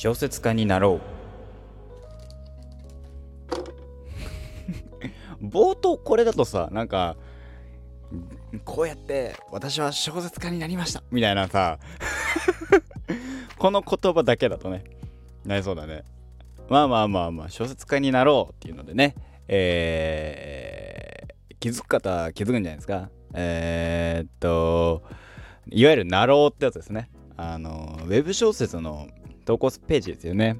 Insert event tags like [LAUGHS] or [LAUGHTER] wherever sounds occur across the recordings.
小説家になろう。[LAUGHS] 冒頭これだとさなんかこうやって私は小説家になりましたみたいなさ [LAUGHS] この言葉だけだとねなりそうだね。まあまあまあまあ小説家になろうっていうのでねえー、気づく方気づくんじゃないですか。えー、っといわゆるなろうってやつですね。あのウェブ小説の投稿ページですよね。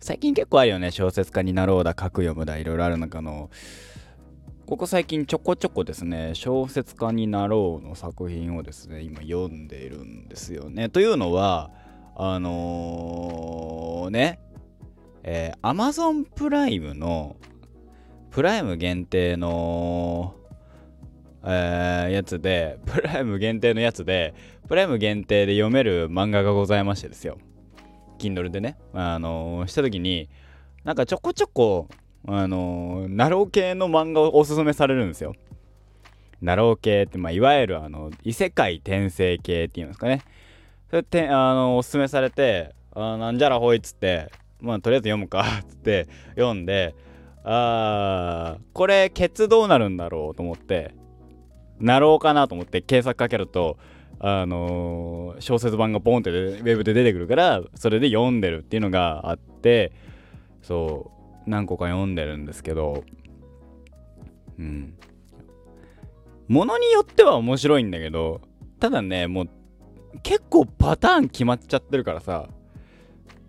最近結構あるよね。小説家になろうだ書く読むだいろいろある中の。ここ最近ちょこちょこですね。小説家になろうの作品をですね今読んでいるんですよね。というのはあのー、ね。えー、Amazon プライムのプライム限定のえー、やつでプライム限定のやつでプライム限定で読める漫画がございましてですよ。Kindle でねあのー、した時になんかちょこちょこあのー、なろう系の漫画をおすすめされるんですよ。なろう系って、まあ、いわゆるあの異世界転生系っていうんですかね。それであのおすすめされて、あなんじゃらほいっつって、まあとりあえず読むかっ [LAUGHS] つって読んで、あー、これケツどうなるんだろうと思って、なろうかなと思って検索かけると、あのー、小説版がポンってウェブで出てくるから、それで読んでるっていうのがあって、そう、何個か読んでるんですけど、うん。ものによっては面白いんだけど、ただね、もう結構パターン決まっちゃってるからさ、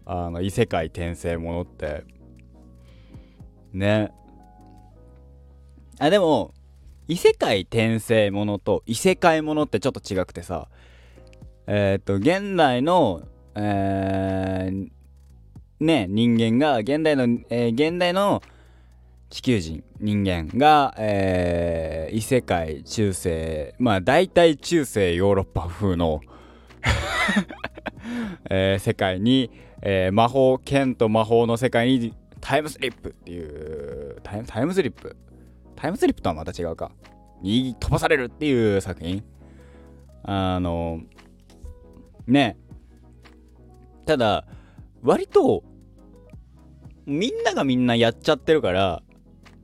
あの異世界転生ものって。ね。あ、でも、異世界転生ものと異世界ものってちょっと違くてさ、えっ、ー、と、現代の、えー、ね、人間が、現代の、えー、現代の地球人、人間が、えー、異世界、中世、まあ大体中世ヨーロッパ風の [LAUGHS] えー、世界に、えー、魔法、剣と魔法の世界にタイムスリップっていうタイ、タイムスリップタイムスリップとはまた違うか。に飛ばされるっていう作品。あの、ね。ただ、割とみんながみんなやっちゃってるから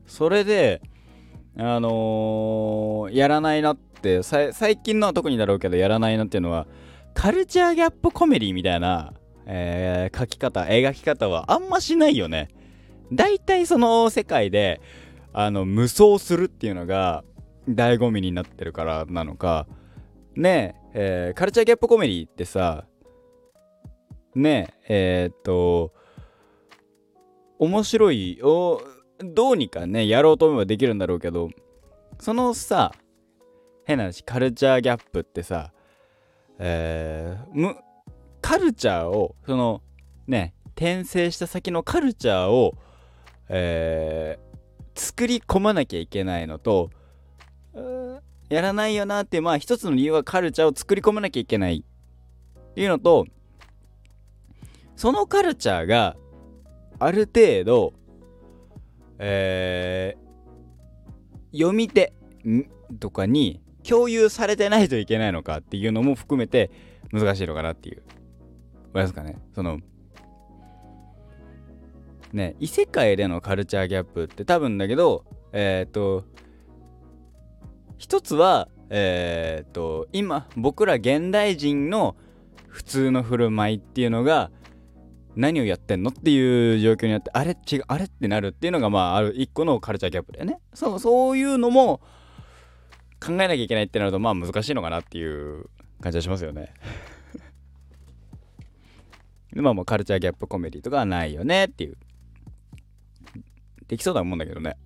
それであのー、やらないなって最近のは特にだろうけどやらないなっていうのはカルチャーギャップコメディみたいな、えー、書き方描き方はあんましないよね大体その世界であの無双するっていうのが醍醐味になってるからなのか。ねええー、カルチャーギャップコメディってさねええー、っと面白いをどうにかねやろうと思えばできるんだろうけどそのさ変な話カルチャーギャップってさえー、むカルチャーをそのね転生した先のカルチャーをえー、作り込まなきゃいけないのとやらないよなってまあ一つの理由はカルチャーを作り込まなきゃいけないっていうのとそのカルチャーがある程度、えー、読み手とかに共有されてないといけないのかっていうのも含めて難しいのかなっていう。わかりますかね？その、ね、異世界でのカルチャーギャップって多分だけど、えっ、ー、と、一つは、えっ、ー、と、今、僕ら現代人の普通の振る舞いっていうのが、何をやってんのっていう状況になってあれ違うあれってなるっていうのがまあある一個のカルチャーギャップだよね。そうそういうのも考えなきゃいけないってなるとまあ難しいのかなっていう感じはしますよね。[LAUGHS] まあもうカルチャーギャップコメディとかはないよねっていう。できそうだと思うんだけどね。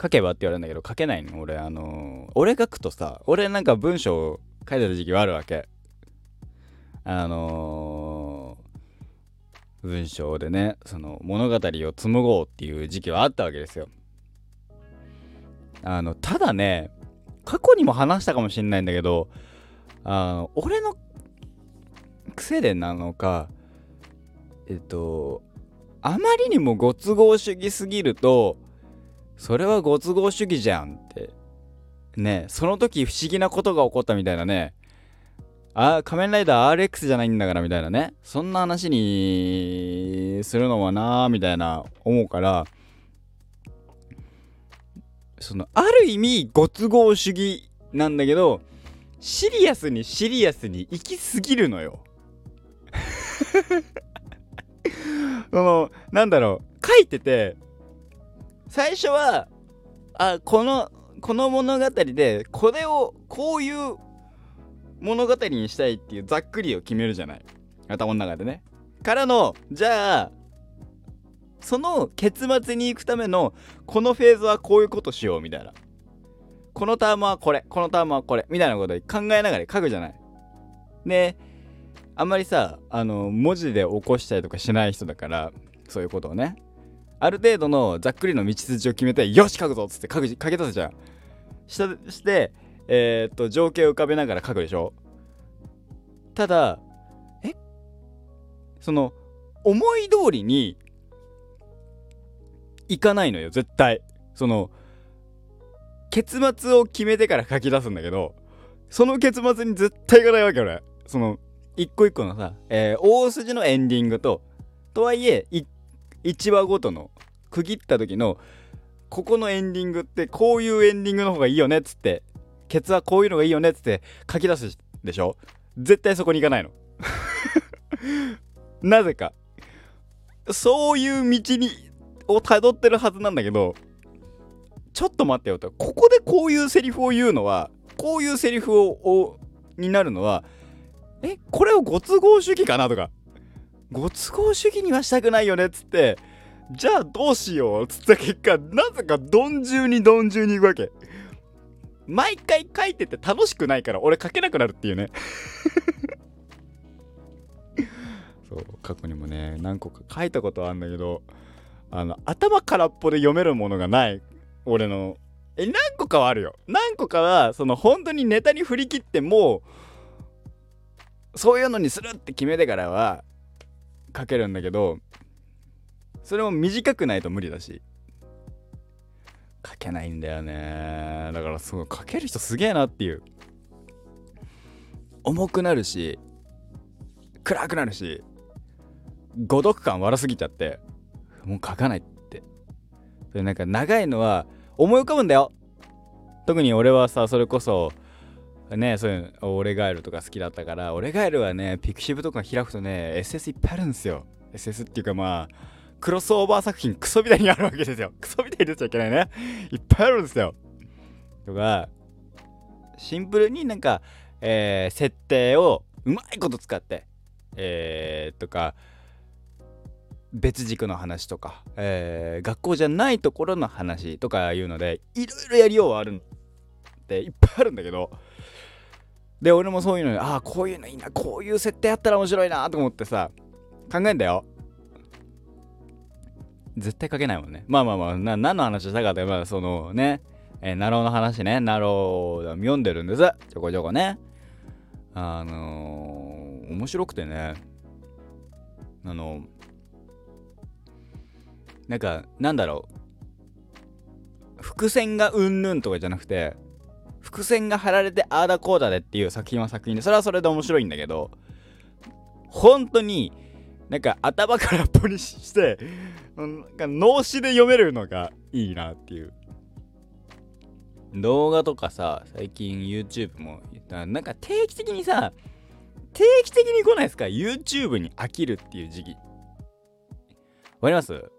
書けばって言われるんだけど書けないの俺あのー、俺書くとさ俺なんか文章を書いてた時期はあるわけ。あのー文章でねその物語を紡ごうっていう時期はあったわけですよ。あのただね過去にも話したかもしんないんだけどあの俺の癖でなのかえっとあまりにもご都合主義すぎるとそれはご都合主義じゃんって。ねその時不思議なことが起こったみたいなね。あ仮面ライダー RX じゃないんだからみたいなね。そんな話にするのはなーみたいな思うから。そのある意味ご都合主義なんだけどシリアスにシリアスに行き過ぎるのよ。そのなんだろう。書いてて最初はあこのこの物語でこれをこういう物語にしたいっていうざっくりを決めるじゃない。頭の中でね。からのじゃあその結末に行くためのこのフェーズはこういうことしようみたいな。このタームはこれこのタームはこれみたいなこと考えながら書くじゃない。であんまりさあの文字で起こしたりとかしない人だからそういうことをね。ある程度のざっくりの道筋を決めてよし書くぞっつって書く書き出すじゃんしたしてえー、っと情景を浮かべながら書くでしょ。ただえ？その思い通りにいかないのよ絶対。その結末を決めてから書き出すんだけどその結末に絶対いかないわけ俺。その一個一個のさ、えー、大筋のエンディングととはいえ1話ごとの区切った時のここのエンディングってこういうエンディングの方がいいよねっつってケツはこういうのがいいよねっつって書き出すでしょ？絶対そこに行かないの。[LAUGHS] なぜか。そういう道にをたどってるはずなんだけどちょっと待ってよと。ここでこういうセリフを言うのはこういうセリフをになるのはえこれをご都合主義かなとか。ご都合主義にはしたくないよねっつって。じゃあどうしようっつった結果なぜか鈍重に鈍重に行くわけ。毎回書いてて楽しくないから俺書けなくなるっていうね。[LAUGHS] そう過去にもね何個か書いたことあるんだけどあの頭空っぽで読めるものがない俺の。え何個かはあるよ。何個かはその本当にネタに振り切ってもうそういうのにするって決めてからは書けるんだけどそれも短くないと無理だし。書けないんだよね。だからすごい書ける人すげえなっていう。重くなるし暗くなるし誤読感悪すぎちゃってもう書かないって。それなんか長いのは思い浮かぶんだよ。特に俺はさそれこそねそういう俺ガエルとか好きだったから俺ガエルはねピクシブとか開くとね SS いっぱいあるんですよ。SS っていうかまあクロスオーバー作品クソみたいにあるわけですよ。[LAUGHS] クソみたいに出ちゃいけないね。いっぱいあるんですよ。とかシンプルになんか、えー、設定をうまいこと使ってえー、とか別軸の話とか、えー、学校じゃないところの話とかいうのでいろいろやりようはあるっていっぱいあるんだけど。で俺もそういうのにああこういうのいいなこういう設定あったら面白いなと思ってさ考えんだよ。絶対書けないもんね。まあまあまあな何の話したかってまあそのねえー、なろうの話ね。なろう読んでるんです。ちょこちょこね。あのー、面白くてね。あのなんかなんだろう。伏線がうんぬんとかじゃなくて伏線が張られてああだこうだでっていう作品は作品でそれはそれで面白いんだけど本当になんか頭からっぽにしてなんか脳死で読めるのがいいなっていう。動画とかさ最近 YouTube もなんか定期的にさ定期的に来ないですか？YouTube に飽きるっていう時期。わかります？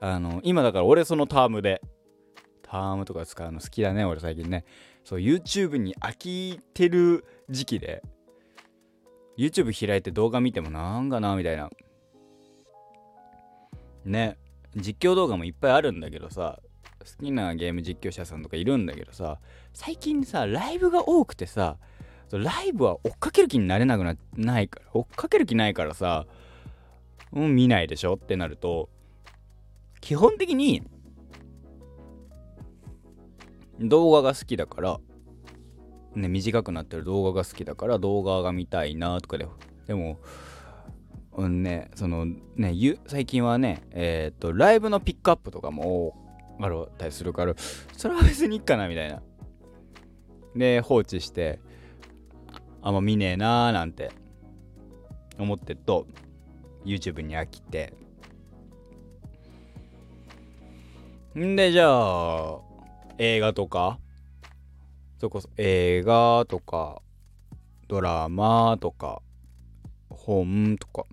あの今だから俺そのタームでタームとか使うの好きだね俺最近ね。そう YouTube に飽きてる時期で YouTube 開いて動画見てもなんかなみたいな。ね実況動画もいっぱいあるんだけどさ好きなゲーム実況者さんとかいるんだけどさ最近さライブが多くてさライブは追っかける気になれなくなないから追っかける気ないからさう見ないでしょってなると基本的に動画が好きだからね短くなってる動画が好きだから動画が見たいなとかででもうんねそのね最近はねえっ、ー、とライブのピックアップとかもあるたりするからそれは別にいいかなみたいな。で放置してあんま見ねえなーなんて思ってると YouTube に飽きて。んでじゃあ映画とかそれこそ映画とかドラマとか本とか。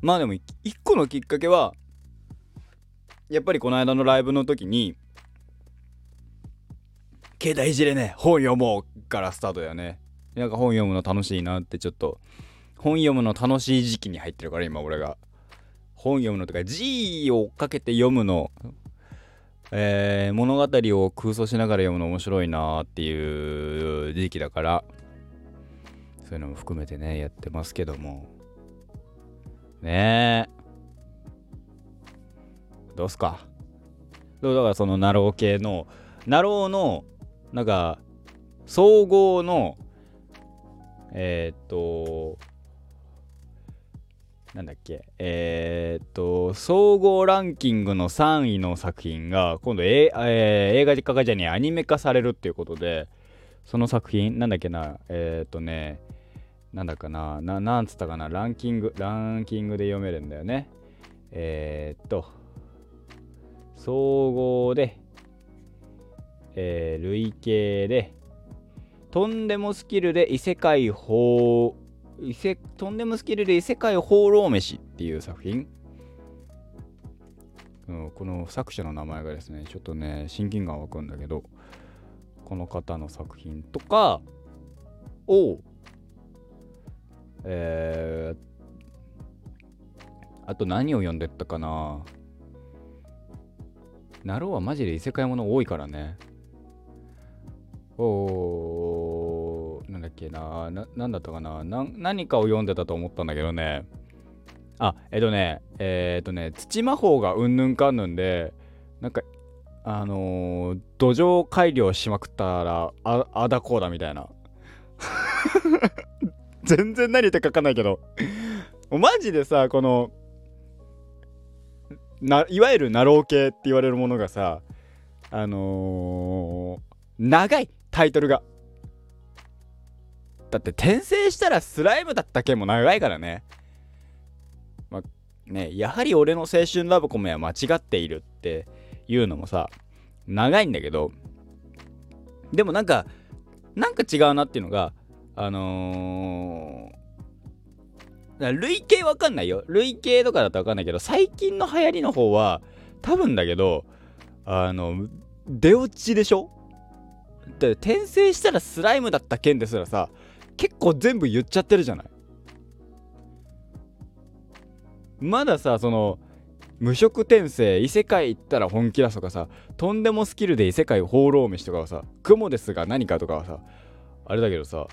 まあでも一個のきっかけはやっぱりこの間のライブの時に携帯いじれね本読もうからスタートだよね。なんか本読むの楽しいなってちょっと本読むの楽しい時期に入ってるから今俺が。本読むのとか G をかけて読むのえー、物語を空想しながら読むの面白いなっていう時期だからそういうのも含めてねやってますけども。ねえ。どうすか？だからそのなろう系のなろうのなんか総合のえー、っとなんだっけ？えー、っと総合ランキングの3位の作品が今度、えー、映画化じゃねえアニメ化されるっていうことでその作品なんだっけな？えー、っとねなんだかな？ななんつったかな？ランキングランキングで読めるんだよね。えー、っと総合で、えー、累計でとんでもスキルで異世界法異世とんでもスキルで異世界放浪飯っていう作品、うん、この作者の名前がですねちょっとね親近感湧くんだけどこの方の作品とかをえー、あと何を読んでったかな。ナローはマジで異世界もの多いからね。おー。なんだっけなななんだったかな？な何かを読んでたと思ったんだけどね。あえっとねえー、っとね土魔法がうんぬんかんぬんでなんかあのー、土壌改良しまくったらああだこうだみたいな。[LAUGHS] 全然何言って書かないけど。マジでさこのないわゆるナロー系って言われるものがさあのー、長いタイトルがだって転生したらスライムだった件も長いからね。まあねやはり俺の青春ラブコメは間違っているっていうのもさ長いんだけどでもなんかなんか違うなっていうのがあのー、累計わかんないよ。累計とかだとわかんないけど最近の流行りの方は多分だけどあの出落ちでしょ？で転生したらスライムだった件ですらさ結構全部言っちゃってるじゃない。まださその無職転生異世界行ったら本気だとかさとんでもスキルで異世界放浪飯とかはさ雲ですが何かとかはさあれだけどさ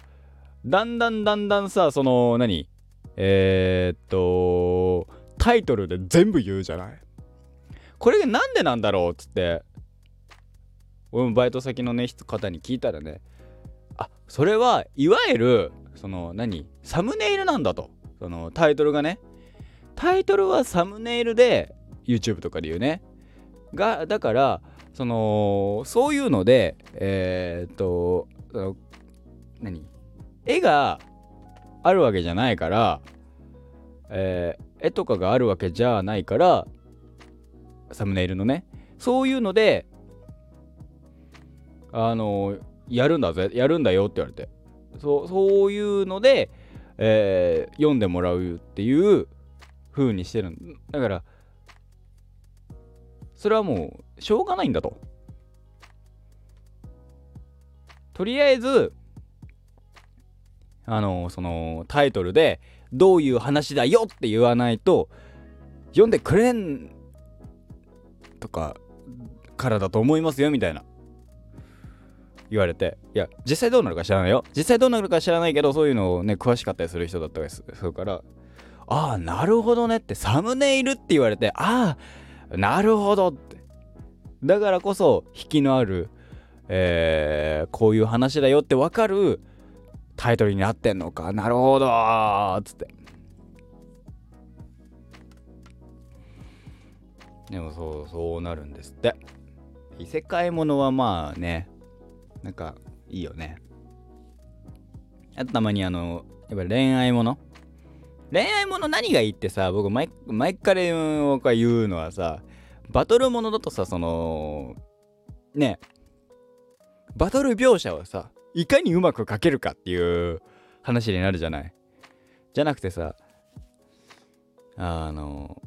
だんだんだんだんさその何えー、っとタイトルで全部言うじゃない。これがなんでなんだろうっつって俺もバイト先のね方に聞いたらねあそれはいわゆるその何？サムネイルなんだと。そのタイトルがね。タイトルはサムネイルで YouTube とかで言うね。がだからそのそういうのでえー、っと何？絵があるわけじゃないから、えー、絵とかがあるわけじゃないからサムネイルのね。そういうのであのやるんだぜやるんだよって言われて。そうそういうので、えー、読んでもらうっていう風にしてるん。だからそれはもうしょうがないんだと。とりあえずあのそのタイトルでどういう話だよって言わないと読んでくれんとかからだと思いますよみたいな。言われていや実際どうなるか知らないよ。実際どうなるか知らないけどそういうのをね詳しかったりする人だったりするからああなるほどねってサムネイルって言われてああなるほどって。だからこそ引きのある、えー、こういう話だよって分かるタイトルになってんのか。なるほどっつって。でもそうそうなるんですって。異世界ものはまあねなんかいいよね。あとたまにあのやっぱ恋愛もの。恋愛もの何がいいってさ僕毎毎回僕が言うのはさバトルものだとさそのねバトル描写をさいかにうまく描けるかっていう話になるじゃない。じゃなくてさあの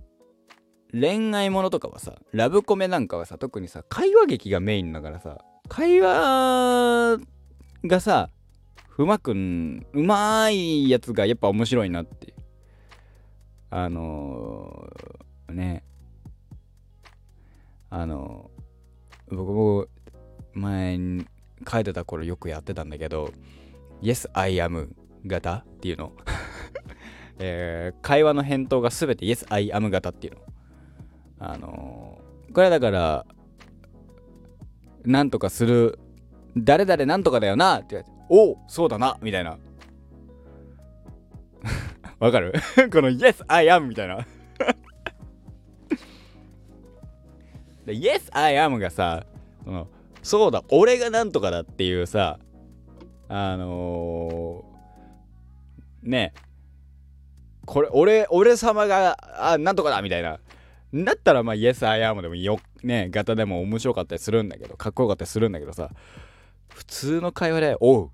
恋愛ものとかはさラブコメなんかはさ特にさ会話劇がメインだからさ会話がさうまくんうまいやつがやっぱ面白いなって。あのー、ね。あのー、僕も前に書いてた頃よくやってたんだけど Yes I am 型っていうの。[LAUGHS] えー、会話の返答が全て Yes I am 型っていうの。あのー、これだからなんとかする。誰々なんとかだよなって言われておおそうだなみたいな。[LAUGHS] わかる？[LAUGHS] この Yes I am みたいな。[LAUGHS] Yes I am がさそのそうだ俺がなんとかだっていうさあのー、ねこれ俺俺様があなんとかだみたいな。だったらまあ Yes I am でもよね型でも面白かったりするんだけどかっこよかったりするんだけどさ普通の会話で「おう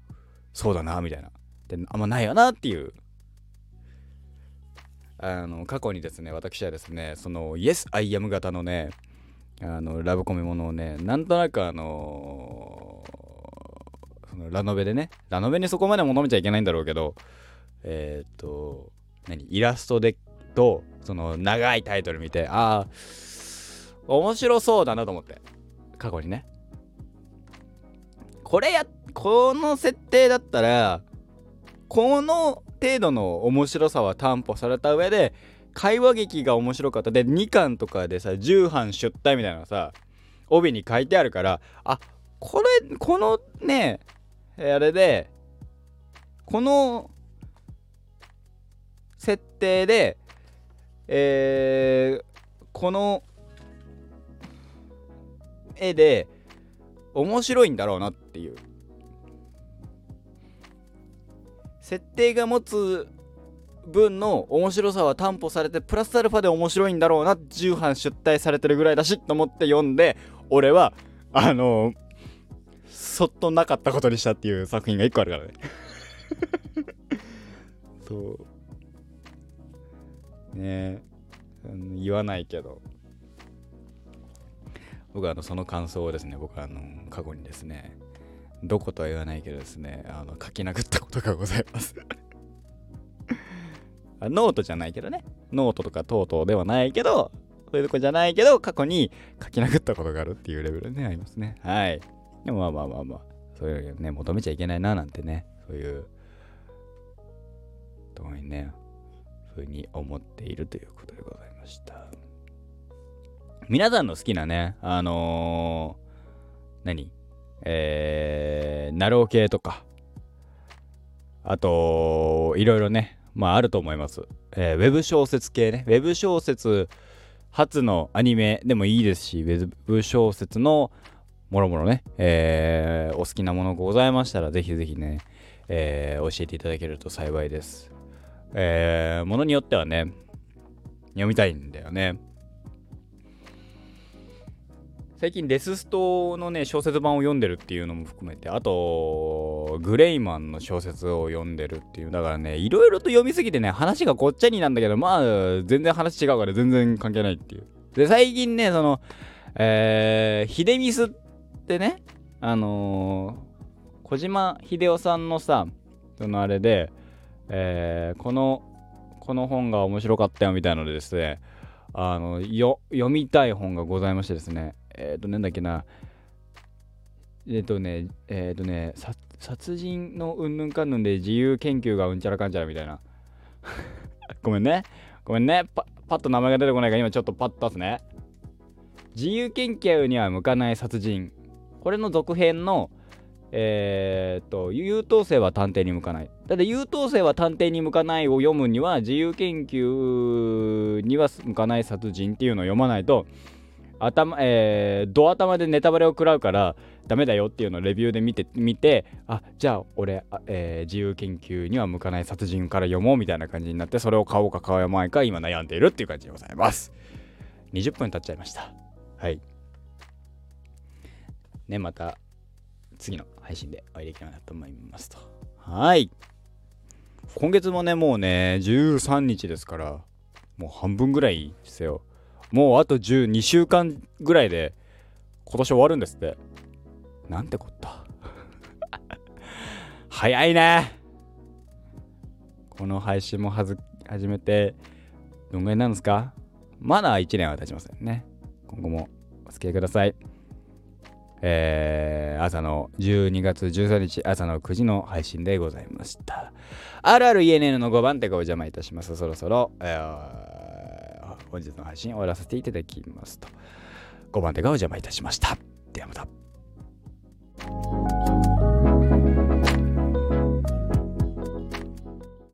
そうだな」みたいな。ってあんまないよなっていう。あの過去にですね私はですねその Yes I am 型のねあのラブコメものをねなんとなくあのー、ラノベでねラノベにそこまで求めちゃいけないんだろうけどえっ、と何？イラストでとその長いタイトル見てああ面白そうだなと思って。過去にね。これやこの設定だったらこの程度の面白さは担保された上で会話劇が面白かった。で2巻とかでさ重版出退みたいなさ帯に書いてあるからあこれこのねあれでこの設定でえー、この絵で面白いんだろうなっていう。設定が持つ分の面白さは担保されてプラスアルファで面白いんだろうな重版出題されてるぐらいだしと思って読んで俺はあのー、そっとなかったことにしたっていう作品が1個あるからね。[LAUGHS] そう。ね言わないけど。僕はあのその感想をですね僕はあの過去にですねどことは言わないけどですねあの書き殴ったことがございます。[LAUGHS] ノートじゃないけどね。ノートとかとうとうではないけどそういうとこじゃないけど過去に書き殴ったことがあるっていうレベルでねありますね。はい。でもまあまあまあまあそういうね求めちゃいけないななんてねそういうとこにね。ふうに思っているということでございました。皆さんの好きなね、あのー、何？えー、ナロー系とか、あと、いろいろね、まああると思います。えー、ウェブ小説系ね、ウェブ小説初のアニメでもいいですし、ウェブ小説のもろもろね、えー、お好きなものございましたら、ぜひぜひね、えー、教えていただけると幸いです。えー、ものによってはね、読みたいんだよね。最近レスストのね小説版を読んでるっていうのも含めてあとグレイマンの小説を読んでるっていうだからねいろいろと読みすぎてね話がごっちゃになんだけどまあ全然話違うから全然関係ないっていうで最近ねそのえー、ヒデミスってねあのー、小島秀夫さんのさそのあれでえー、このこの本が面白かったよみたいなのでですねあのよ読みたい本がございましてですねえっ、ー、となんだっけなえっ、ー、とねえっ、ー、とね殺人のうんぬんかんぬんで自由研究がうんちゃらかんちゃらみたいな。[LAUGHS] ごめんね。ごめんね。パパッと名前が出てこないから今ちょっとパッと出すね。自由研究には向かない殺人。これの続編のえー、っと優等生は探偵に向かない。だって優等生は探偵に向かないを読むには自由研究には向かない殺人っていうのを読まないと頭、えー、ド頭でネタバレを食らうからダメだよっていうのをレビューで見て見てあじゃあ俺、えー、自由研究には向かない殺人から読もうみたいな感じになってそれを買おうか買わないか今悩んでいるっていう感じでございます。20分経っちゃいました。はい。ねまた次の。配信でお会いできればなと思いますと。はい。今月もねもうね13日ですからもう半分ぐらいですよ。もうあと12週間ぐらいで今年終わるんですって。なんてこった。[LAUGHS] 早いね。この配信もはず始めてどんぐらいなんですか？まだ1年は経ちませんね。今後もお付き合いください。えー、朝の12月13日朝の9時の配信でございました。RRENN の5番手がお邪魔いたします。そろそろ、えー、本日の配信終わらせていただきますと。5番手がお邪魔いたしました。ではまた。